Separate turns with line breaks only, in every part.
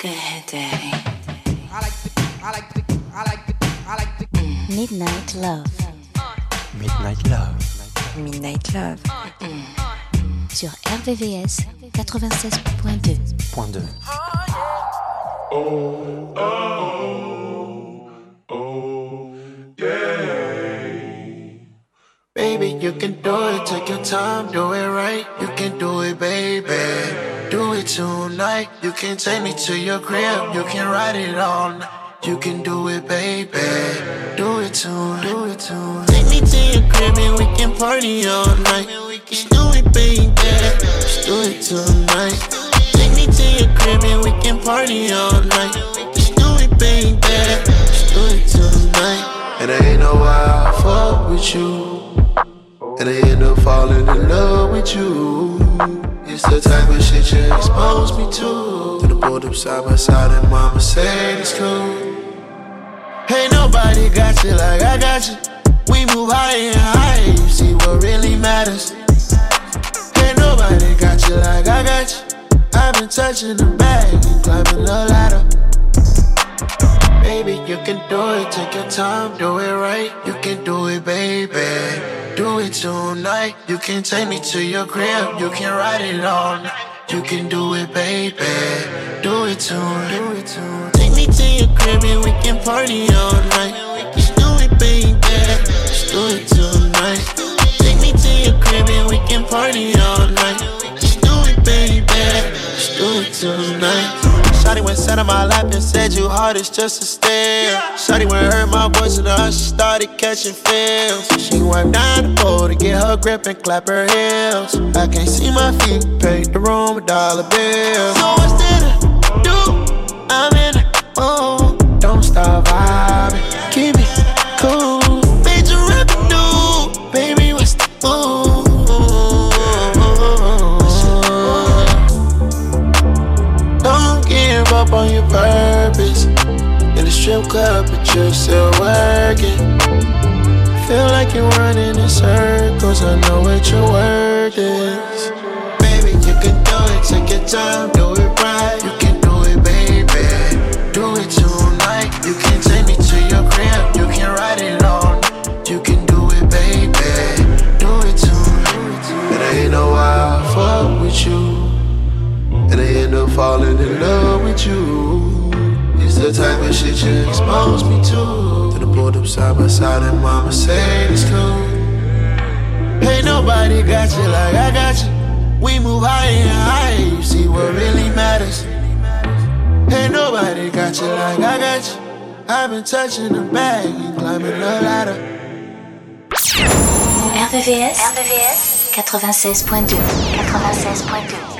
Good day. Midnight Love.
Midnight Love.
Midnight Love.
Sur RVVS 96.2.
Point 2.
Baby, you can do it, take your time, do it right. You can do it, baby. It tonight. You can take me to your crib, you can ride it on. You can do it, baby. Do it tonight, do it tonight. Take me to your crib and we can party all night. Just do it, baby. Just do it tonight. Take me to your crib and we can party all night. Just do it, baby. Just do it tonight. And I ain't know why I fuck with you. And I end up falling in love with you. It's the type of shit you expose me to. Then I pulled up side by side and mama said it's cool. Ain't nobody got you like I got you. We move higher and higher, you see what really matters. Ain't nobody got you like I got you. I've been touching the bag and climbing the ladder. Baby, you can do it, take your time, do it right. You can do it, baby. Do it tonight. You can take me to your crib, you can ride it night. You can do it, baby. Do it tonight. Do it tonight. Take me to your crib and we can party all night. Just do it, baby. Just do it tonight. Take me to your crib and we can party all night. Just do it, baby. Just do it tonight. Shawty went sat on my lap and said you hard as just a stare. Shawty went heard my voice and her she started catching feels. She went down the pole to get her grip and clap her heels. I can't see my feet, paid the room a dollar bill. So what's there do? I'm in the mood. Don't stop vibing, purpose. In the strip club, but you're still working. Feel like you're running in circles. I know what your word is. Baby, you can do it. Take your time, do it right. You can do it, baby. Do it tonight. You can take me to your crib. You can ride it night. You can do it, baby. Do it tonight. And I ain't know why I fuck with you. And I end up falling in love with you. The type of shit you expose me to. Then I pulled up side by side and mama said it's cool. Ain't nobody got you like I got you. We move higher and higher, you see what really matters. Ain't nobody got you like I got you. I've been touching the bag and climbing the ladder.
RVVS. RVVS 96.2. 96.2.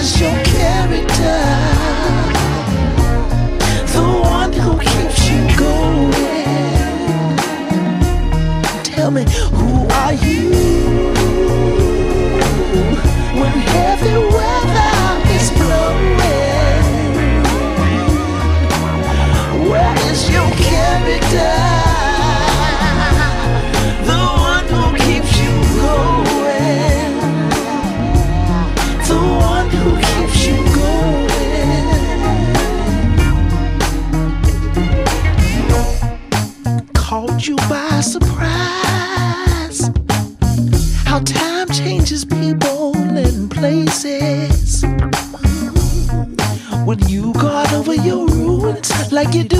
is your character The one who keeps you going Tell me, who are you? Plus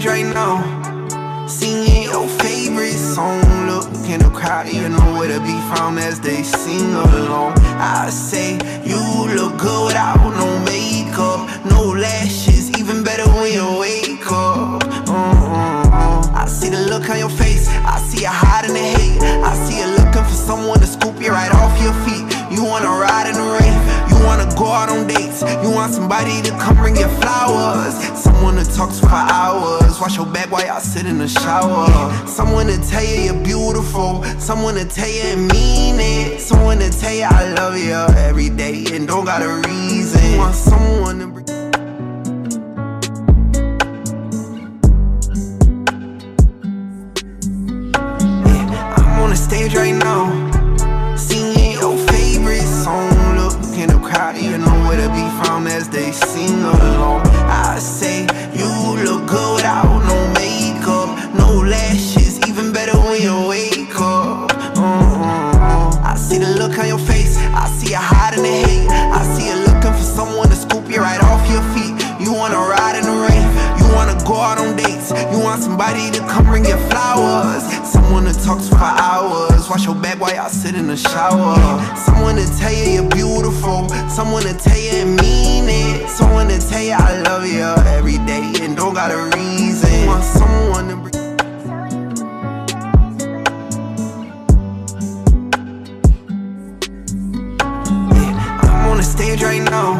now. Singing your favorite song. Look in the crowd, you know where to be found as they sing along. I say, you look good without no makeup, no lashes, even better when you wake up. Uh-uh. I see the look on your face, I see you hiding the hate. I see you looking for someone to scoop you right off your feet. You wanna ride in the wanna go out on dates. You want somebody to come bring you flowers, someone to talk to for hours. Wash your back while y'all sit in the shower. Someone to tell you you're beautiful, someone to tell you and mean it. Someone to tell you I love you every day and don't got a reason. You want someone to as they sing along. I say, y'all sit in the shower. Someone to tell you you're beautiful, someone to tell you and mean it, someone to tell you I love you every day and don't got a reason. Want someone to bring Yeah, I'm on the stage right now,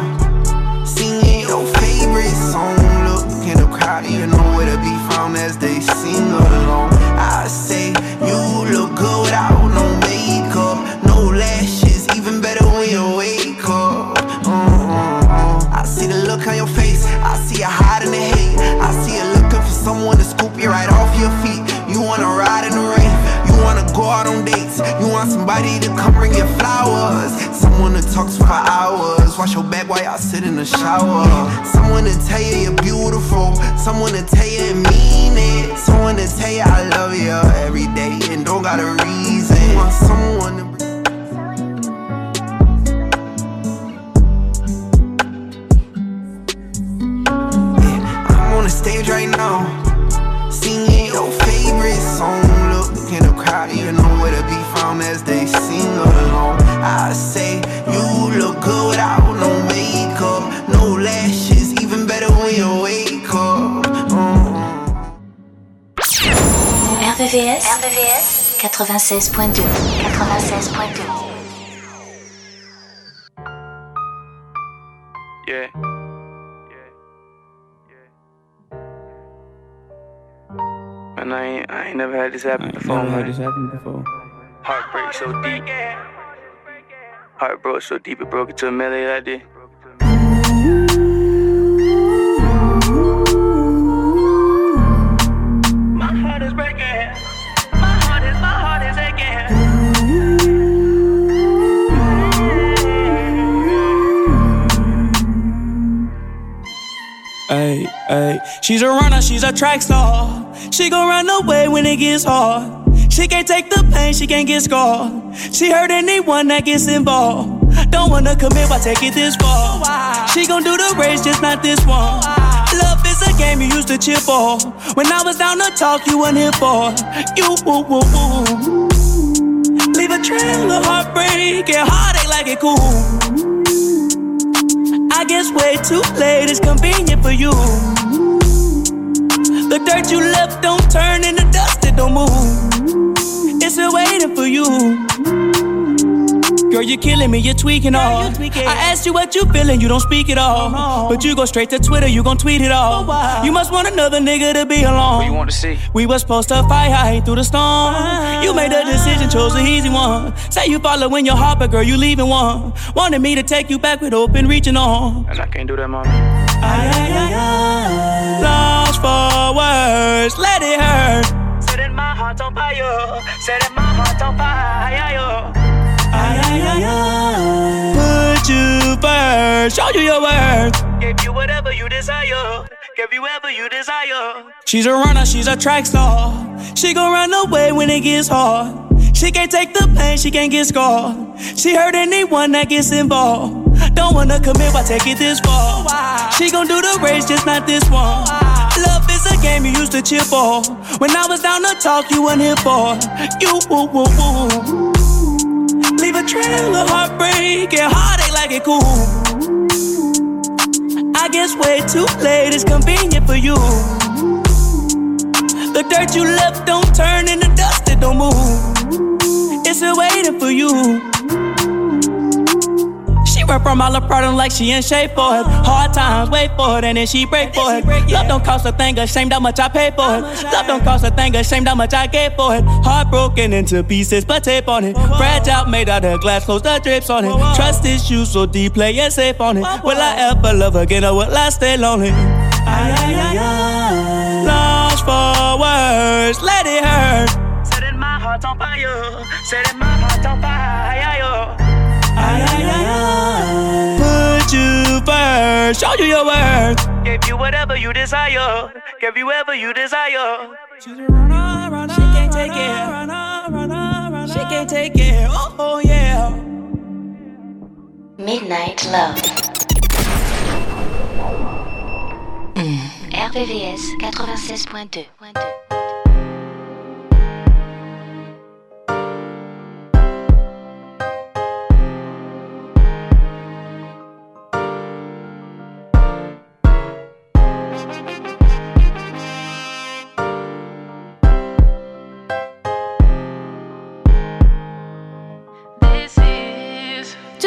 singing your favorite song. Look in the crowd, you know where to be found as they sing along. The shower. Someone to tell you you're beautiful, someone to tell you and mean it, someone to tell you I love you every day and don't got a reason.
RVVS, RVVS 96.2 96.2
Yeah. Man, I ain't, I ain't never had this happen before,
Never had this happen before.
Heartbreak so deep. Heart broke so deep it broke into a melody like this.
Ay, ay. She's a runner, she's a track star. She gon' run away when it gets hard. She can't take the pain, she can't get scarred. She hurt anyone that gets involved. Don't wanna commit, why take it this far? She gon' do the race, just not this one. Love is a game you used to cheer for. When I was down to talk, you weren't here for. You, woo, woo, woo. Leave a trail of heartbreak and heartache like it cool. I guess way too late It's convenient for you. The dirt you left don't turn into dust, it don't move. It's still waiting for you. Girl, you're killing me, you're tweaking all. I asked you what you feeling, you don't speak at all. But you go straight to Twitter, you gon' tweet it all. You must want another nigga to be alone.
What you want to see?
We was supposed to fight high through the storm. You made a decision, chose the easy one. Say you following your heart, but girl, you leaving one. Wanted me to take you back with open reaching on.
And I can't do that, mommy.
Ay, ay, ay, ay. Lost for words, let it hurt.
Setting my heart on fire. Setting my heart on fire.
First, show you your worth.
Gave you whatever you desire. Give you whatever you desire.
She's a runner, she's a track star. She gon' run away when it gets hard. She can't take the pain, she can't get scarred. She hurt anyone that gets involved. Don't wanna commit, why take it this far? She gon' do the race, just not this one. Love is a game you used to cheer for. When I was down to talk, you weren't here for. You, woo, woo, woo. Leave a trail of heartbreak and heartache like it cool. I guess way too late is convenient for you. The dirt you left don't turn into dust, it don't move. It's still waiting for you. She run from all the problem like she in shape for it. Hard times, wait for it, and then she break for it. Love don't cost a thing, ashamed how much I pay for it. Love don't cost a thing, ashamed how much I gave for it. Heartbroken into pieces, but tape on it. Fragile, made out of glass, close the drips on it. Trust issues so deep, playing safe on it. Will I ever love again, or will I stay lonely? Ay, ay, ay, ay. Lost for words, let it hurt. Setting my heart on fire, setting my heart on fire. Ay, ay, ay, ay. Put you first, show you your worth. Give you whatever you desire. Give you whatever you desire. She's a runner, runner, she can't take it. She can't take it. Oh, oh yeah.
Midnight Love. Hmm. RVVS 96.2.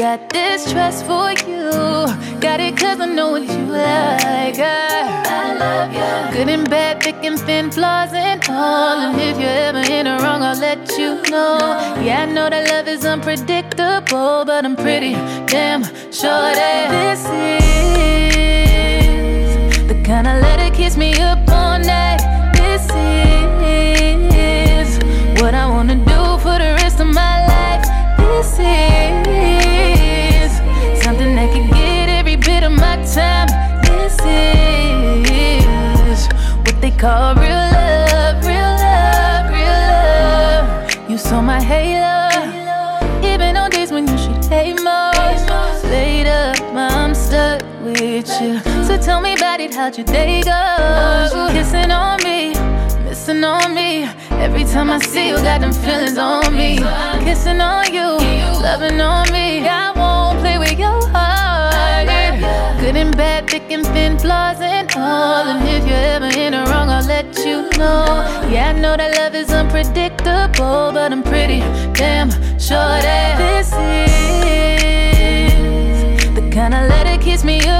got this trust for you. Got it cause I know what you like. I, I love you. Good and bad, thick and thin, flaws and all. And if you're ever in the wrong, I'll let you know. Yeah, I know that love is unpredictable, but I'm pretty damn sure that this is the kind of let it kiss me up all night. This is what I wanna do for the rest of my life. This is time. This is what they call real love, real love, real love. You saw my halo, even on days when you should hate most. Later, I'm stuck with you. So tell me about it, how'd your day go? Kissing on me, missing on me. Every time I see you, got them feelings on me. Kissing on you, loving on me. I won't play with your heart. Bad, thick and thin, flaws and all. And if you're ever in the wrong, I'll let you know. Yeah, I know that love is unpredictable, but I'm pretty damn sure that this is the kind of let it kiss me up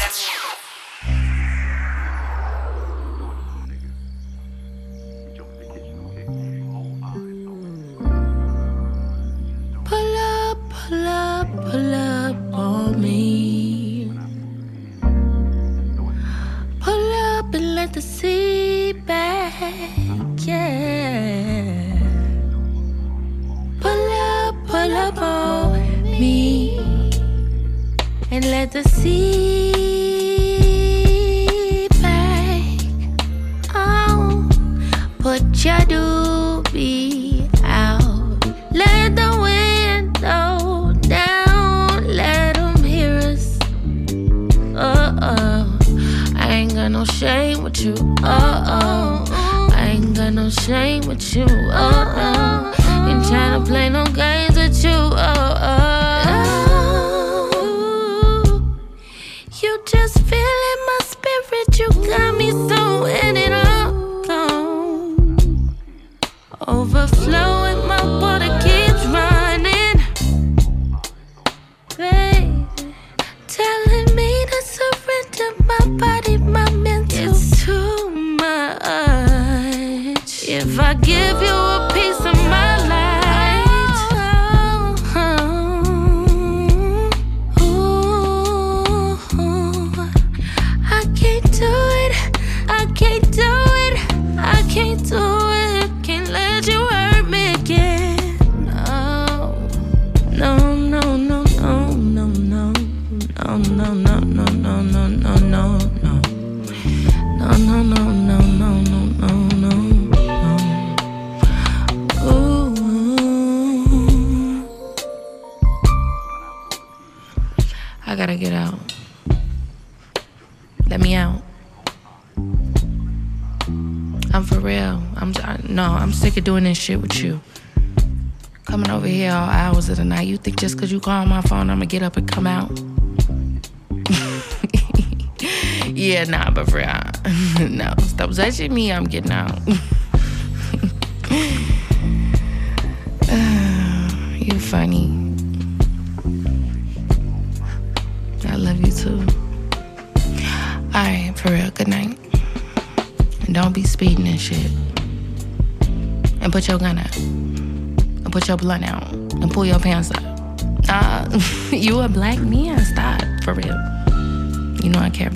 Let the sea back. Oh, put your doobie out. Let the window down. Let 'em hear us. Uh oh. I ain't got no shame with you. Uh oh. I ain't got no shame with you. Uh oh. No, no, no, no, no, no, no, no. Ooh. I gotta get out. Let me out. I'm for real. I'm I, no. I'm sick of doing this shit with you. Coming over here all hours of the night. You think just cause you call my phone, I'ma get up and come out? yeah, nah, but for real, no. Stop touching me. I'm getting out. you funny. I love you too. All right, for real. Good night. And don't be speeding and shit. And put your gun out. And put your blunt out. And pull your pants up. Uh, you a black man. Stop. For real. You know I care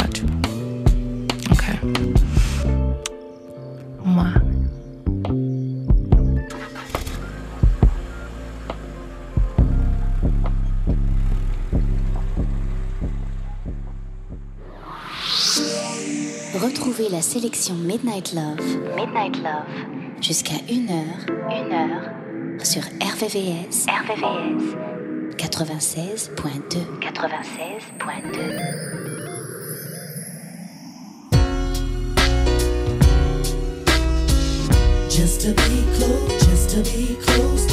sélection Midnight Love, Midnight Love, jusqu'à 1h, 1h, sur RVVS, RVVS, 96.2, 96.2.
Just to be close, just to be close.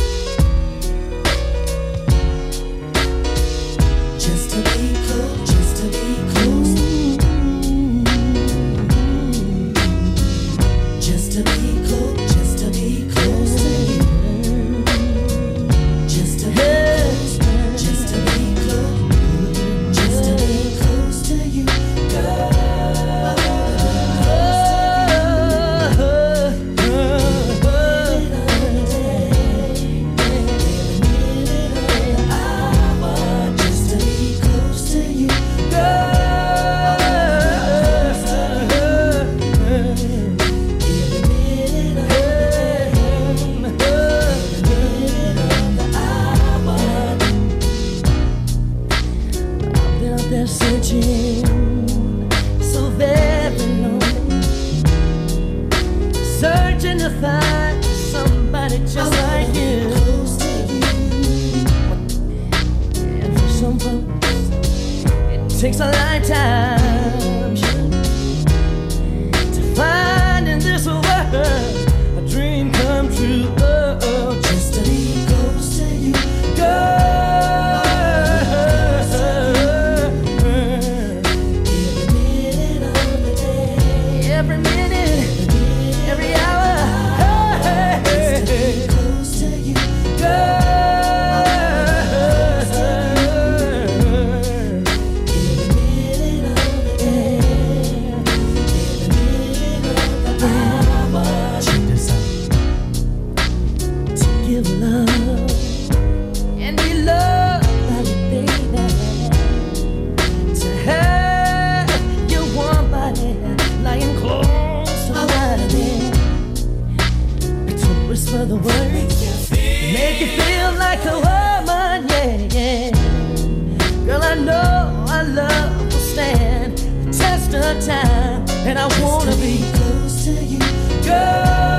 Time, and I wanna be close to you, girl.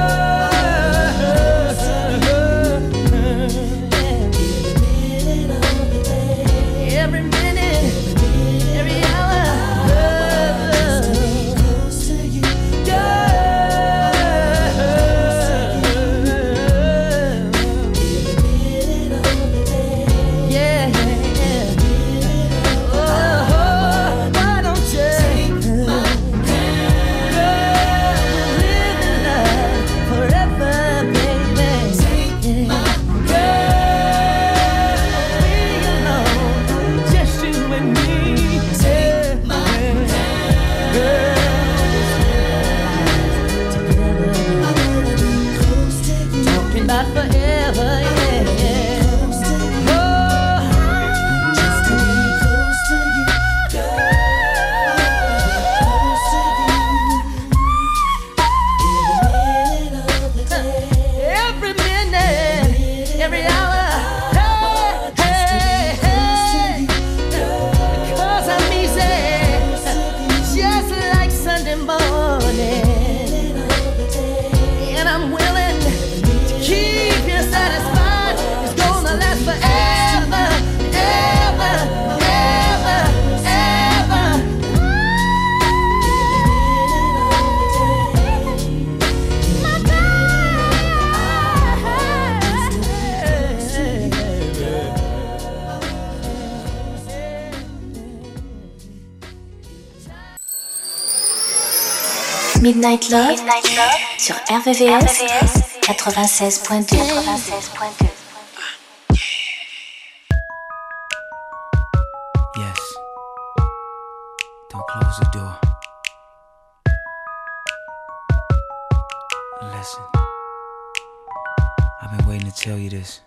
Sur RVVS, 96.2.
Yes. Don't close the door. Listen. I've been waiting to tell you this.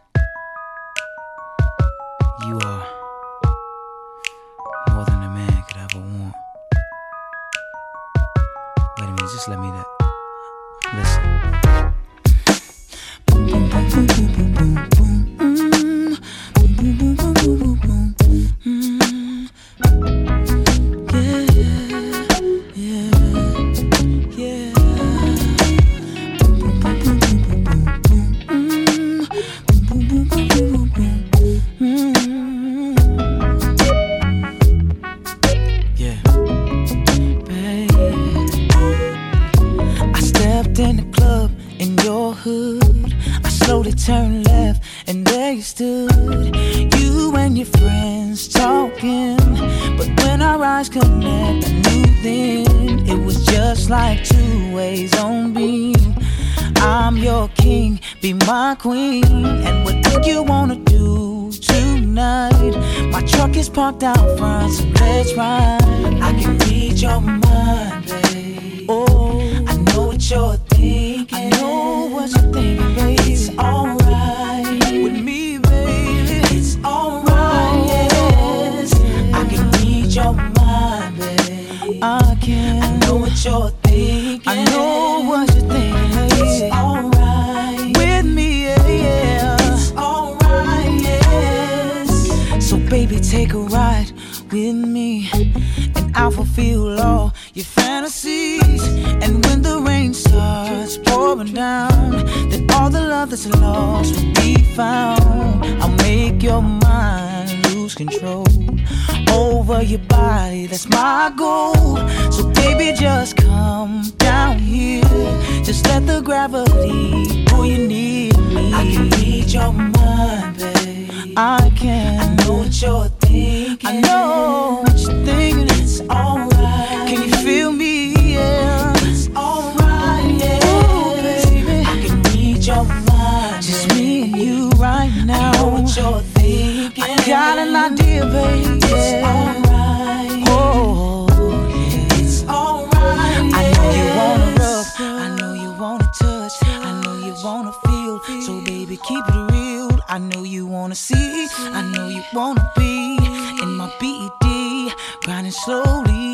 Your fantasies. And when the rain starts pouring down, then all the love that's lost will be found. I'll make your mind lose control over your body. That's my goal. So baby, just come down here. Just let the gravity pull you near me. I can read your mind, babe. I can. I know what you're thinking. I know what you're thinking. It's alright. Can you feel me? Yeah. It's alright. Yeah. Ooh, baby. I can read your mind. Just me and you right now. I know what you're thinking. I got an idea, baby. It's alright. Oh, yeah. It's alright. I know you wanna. I know you wanna touch. I know you wanna feel So baby, keep it real. I know you wanna see, I know you wanna be in my BED, grinding slowly.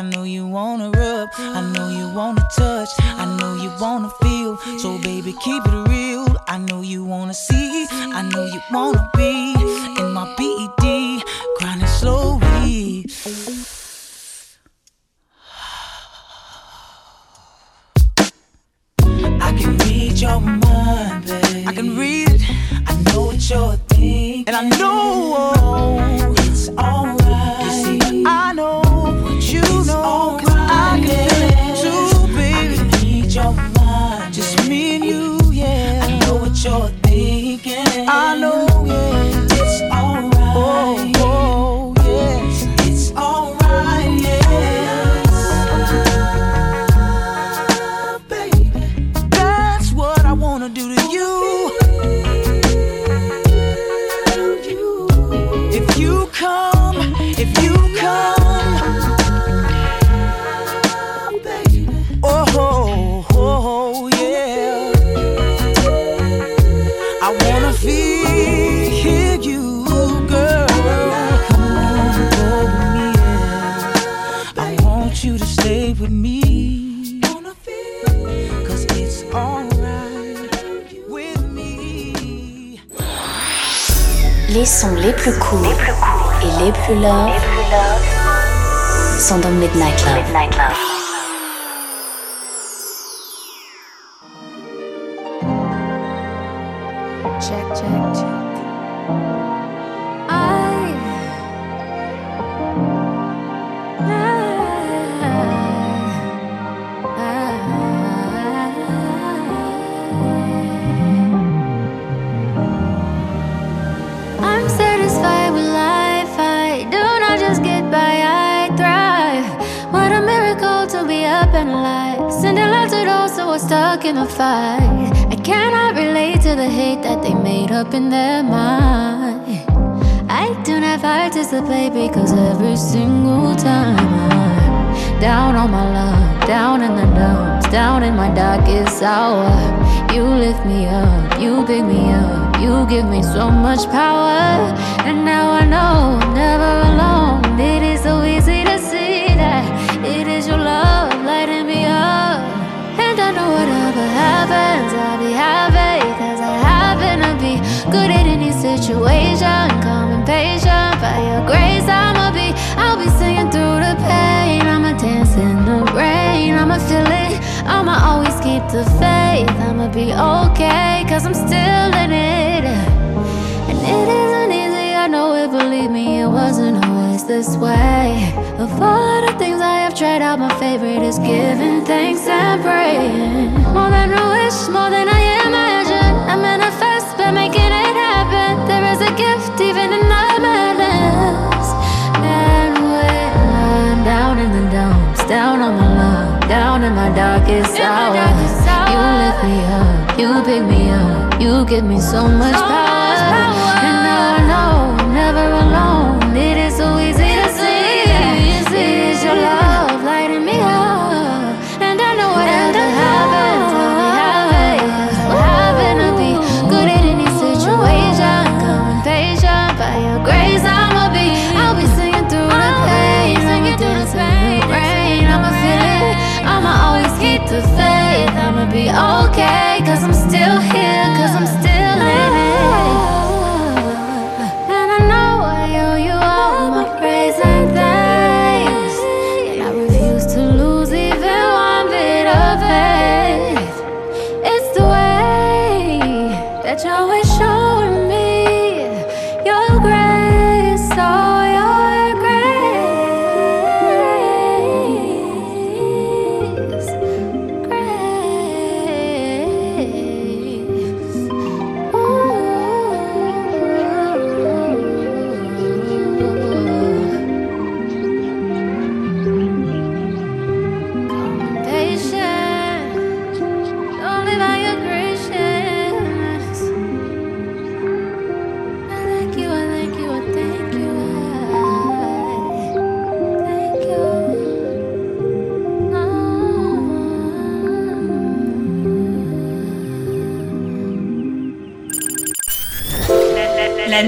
I know you wanna rub, I know you wanna touch, I know you wanna feel. So baby, keep it real. I know you wanna see, I know you wanna be in my BED, grinding slowly. I can read your mind, babe. I can read it. I know what you're thinking. And I know it's alright. You see, I know Cause I can your mind. Just me and you, yeah. I know what you're thinking. I know,
sont dans Midnight Love.
So much power. And now I know I'm never alone. It is so easy to see that it is your love lighting me up. And I know whatever happens, I'll be happy. Cause I happen to be good at any situation. Calm and patient. By your grace, I'ma be. I'll be singing through the pain. I'ma dance in the rain. I'ma feel it. I'ma always keep the faith. I'ma be okay. Cause I'm still in it. And it isn't easy, I know it, believe me, it wasn't always this way. Of all the things I have tried out, my favorite is giving thanks and praying. More than a wish, more than I imagine. I manifest by making it happen. There is a gift even in the madness. And when I'm down in the dumps, down on my luck, down in my darkest hour, you lift me up, you pick me up, you give me so much power. And now I know I'm never alone. Be okay.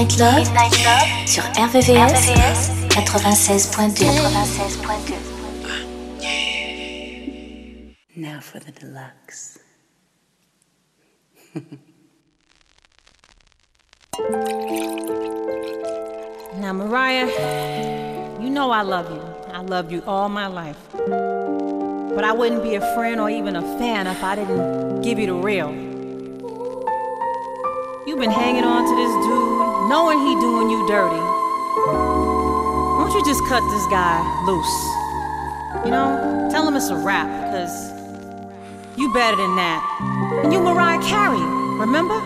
Midnight Love,
Midnight Love sur RVVS, RVVS 96.2. 96.2.
Now for the deluxe.
now, Mariah, you know I love you. I love you all my life. But I wouldn't be a friend or even a fan if I didn't give you the real. You've been hanging on to this dude knowing he doing you dirty, why don't you just cut this guy loose? You know, tell him it's a wrap because you better than that. And you Mariah Carey,
remember?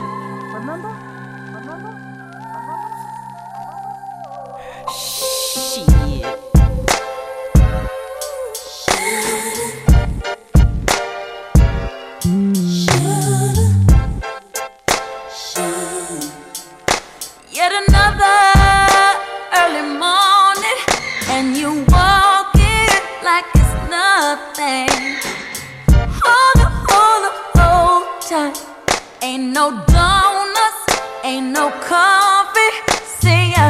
no donuts, ain't no coffee. See, ya.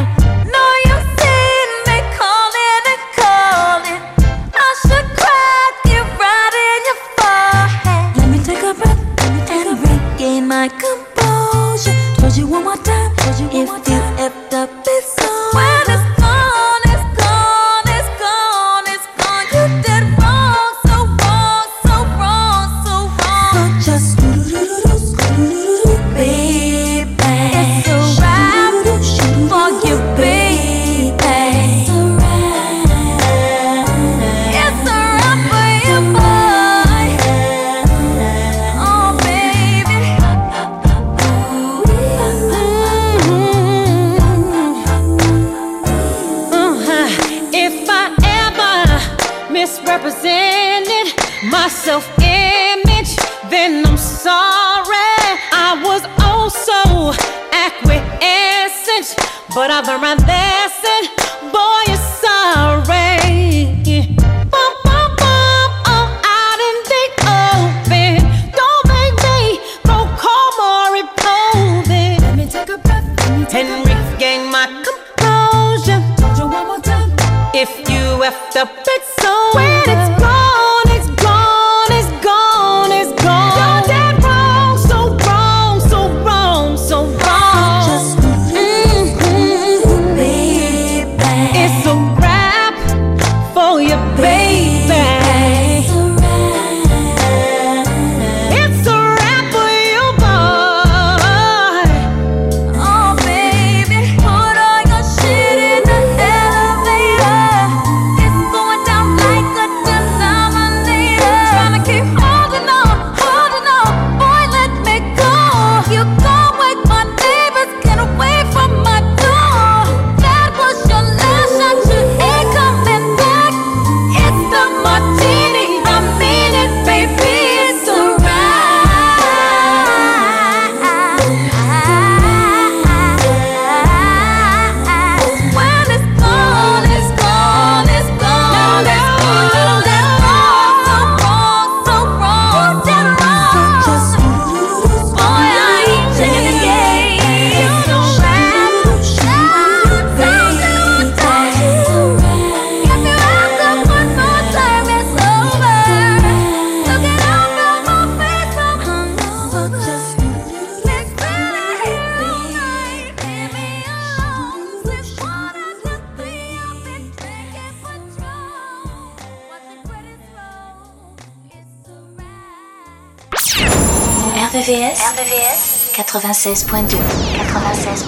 No, you seen me calling and calling. I should crack you right in your forehead. Let me take a breath, take and a
breath. regain my composure. Told you
one more time, told you one more time.
96.2. 96.2.